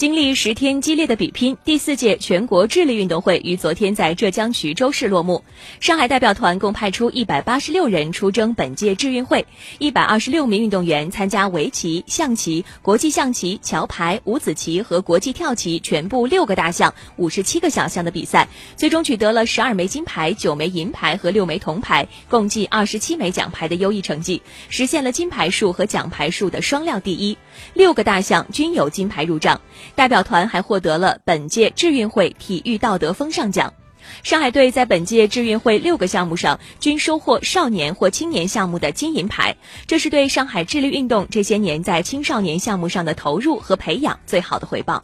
经历十天激烈的比拼，第四届全国智力运动会于昨天在浙江衢州市落幕。上海代表团共派出一百八十六人出征本届智运会，一百二十六名运动员参加围棋、象棋、国际象棋、桥牌、五子棋和国际跳棋全部六个大项、五十七个小项的比赛，最终取得了十二枚金牌、九枚银牌和六枚铜牌，共计二十七枚奖牌的优异成绩，实现了金牌数和奖牌数的双料第一。六个大项均有金牌入账。代表团还获得了本届智运会体育道德风尚奖。上海队在本届智运会六个项目上均收获少年或青年项目的金银牌，这是对上海智力运动这些年在青少年项目上的投入和培养最好的回报。